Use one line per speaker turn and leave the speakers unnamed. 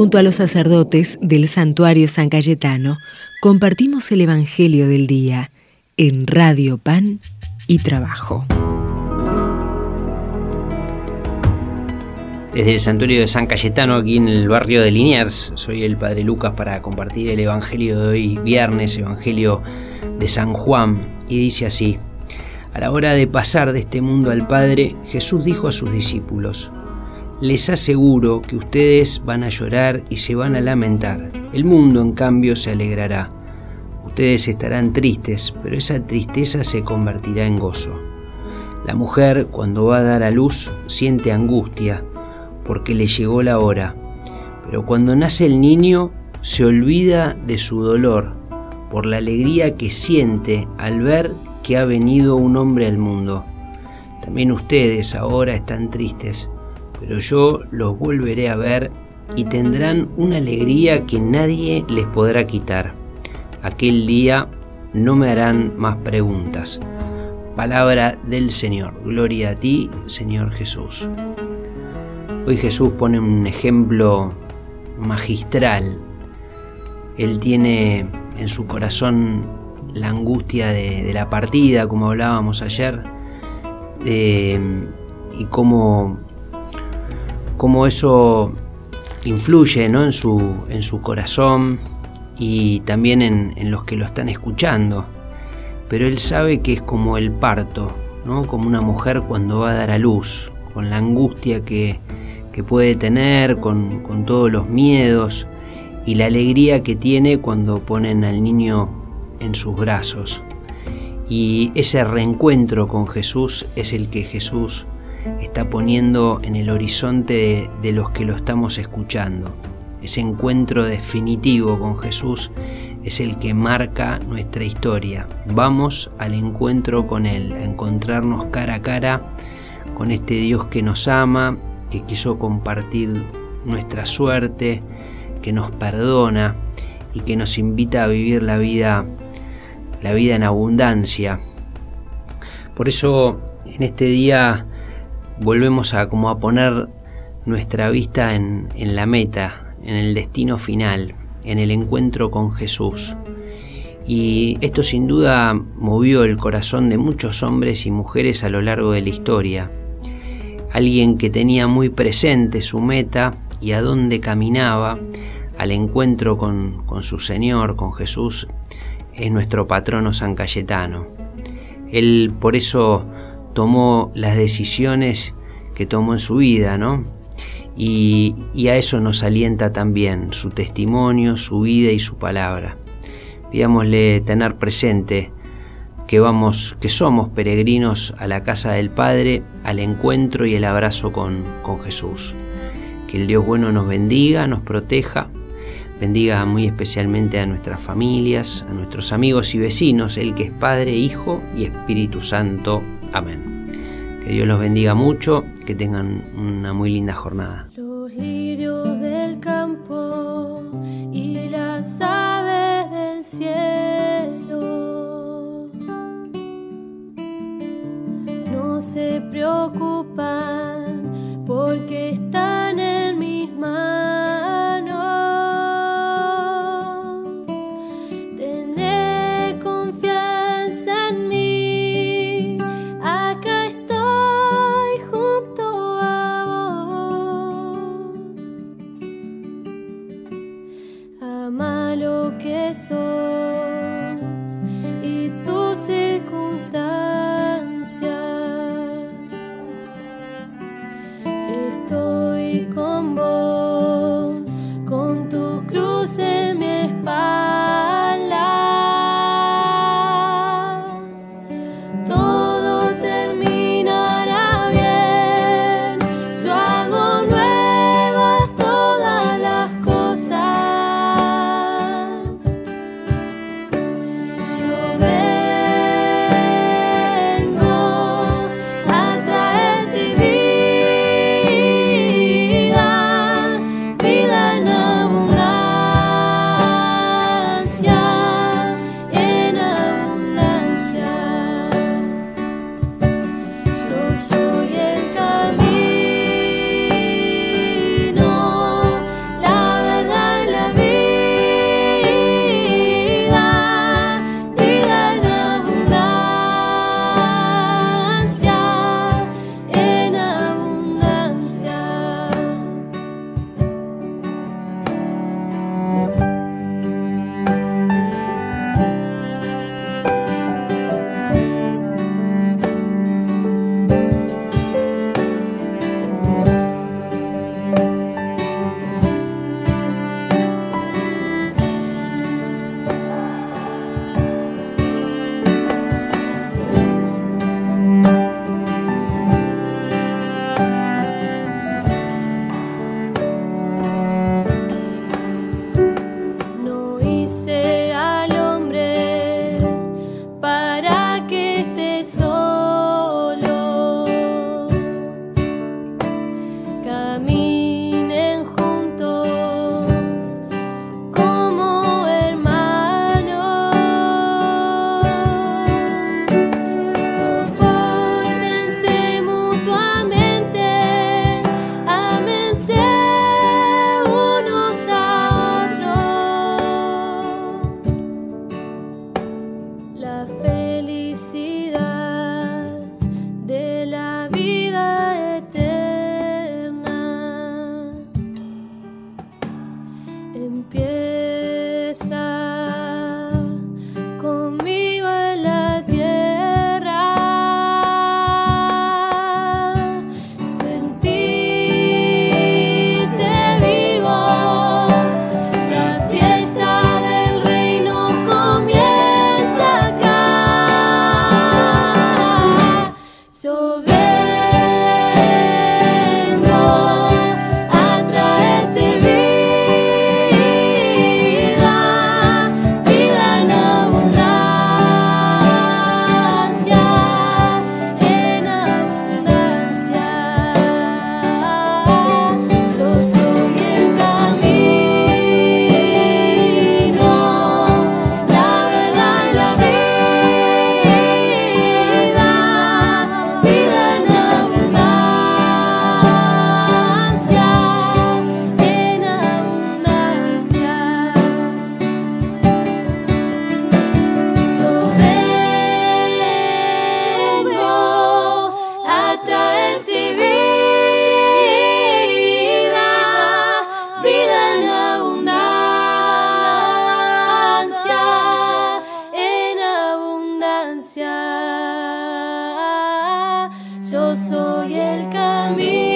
Junto a los sacerdotes del santuario San Cayetano, compartimos el Evangelio del Día en Radio Pan y Trabajo.
Desde el santuario de San Cayetano, aquí en el barrio de Liniers, soy el Padre Lucas para compartir el Evangelio de hoy, viernes, Evangelio de San Juan, y dice así, a la hora de pasar de este mundo al Padre, Jesús dijo a sus discípulos, les aseguro que ustedes van a llorar y se van a lamentar. El mundo, en cambio, se alegrará. Ustedes estarán tristes, pero esa tristeza se convertirá en gozo. La mujer, cuando va a dar a luz, siente angustia, porque le llegó la hora. Pero cuando nace el niño, se olvida de su dolor, por la alegría que siente al ver que ha venido un hombre al mundo. También ustedes ahora están tristes pero yo los volveré a ver y tendrán una alegría que nadie les podrá quitar. Aquel día no me harán más preguntas. Palabra del Señor. Gloria a ti, Señor Jesús. Hoy Jesús pone un ejemplo magistral. Él tiene en su corazón la angustia de, la partida, como hablábamos ayer, eh, y cómo cómo eso influye en, su, en su corazón y también en, los que lo están escuchando. Pero él sabe que es como el parto, ¿no? como una mujer cuando va a dar a luz, con la angustia que, puede tener, con, con todos los miedos y la alegría que tiene cuando ponen al niño en sus brazos. Y ese reencuentro con Jesús es el que Jesús está poniendo en el horizonte de, los que lo estamos escuchando. Ese encuentro definitivo con Jesús es el que marca nuestra historia. Vamos al encuentro con Él, a encontrarnos cara a cara con este Dios que nos ama, que quiso compartir nuestra suerte, que nos perdona y que nos invita a vivir la vida, la vida en abundancia. Por eso en este día volvemos a como a poner nuestra vista en, en la meta, en el destino final, en el encuentro con Jesús. Y esto sin duda movió el corazón de muchos hombres y mujeres a lo largo de la historia. Alguien que tenía muy presente su meta y a dónde caminaba al encuentro con, con su Señor, con Jesús, es nuestro patrono San Cayetano. Él por eso tomó las decisiones que tomó en su vida, ¿no? Y, a eso nos alienta también su testimonio, su vida y su palabra. Pidámosle tener presente que vamos, que somos peregrinos a la casa del Padre, al encuentro y el abrazo con, con Jesús. Que el Dios bueno nos bendiga, nos proteja, bendiga muy especialmente a nuestras familias, a nuestros amigos y vecinos, el que es Padre, Hijo y Espíritu Santo. Amén. Que Dios los bendiga mucho, que tengan una muy linda jornada.
Los lirios del campo y las aves del cielo no se preocupan porque están Yo soy el camino.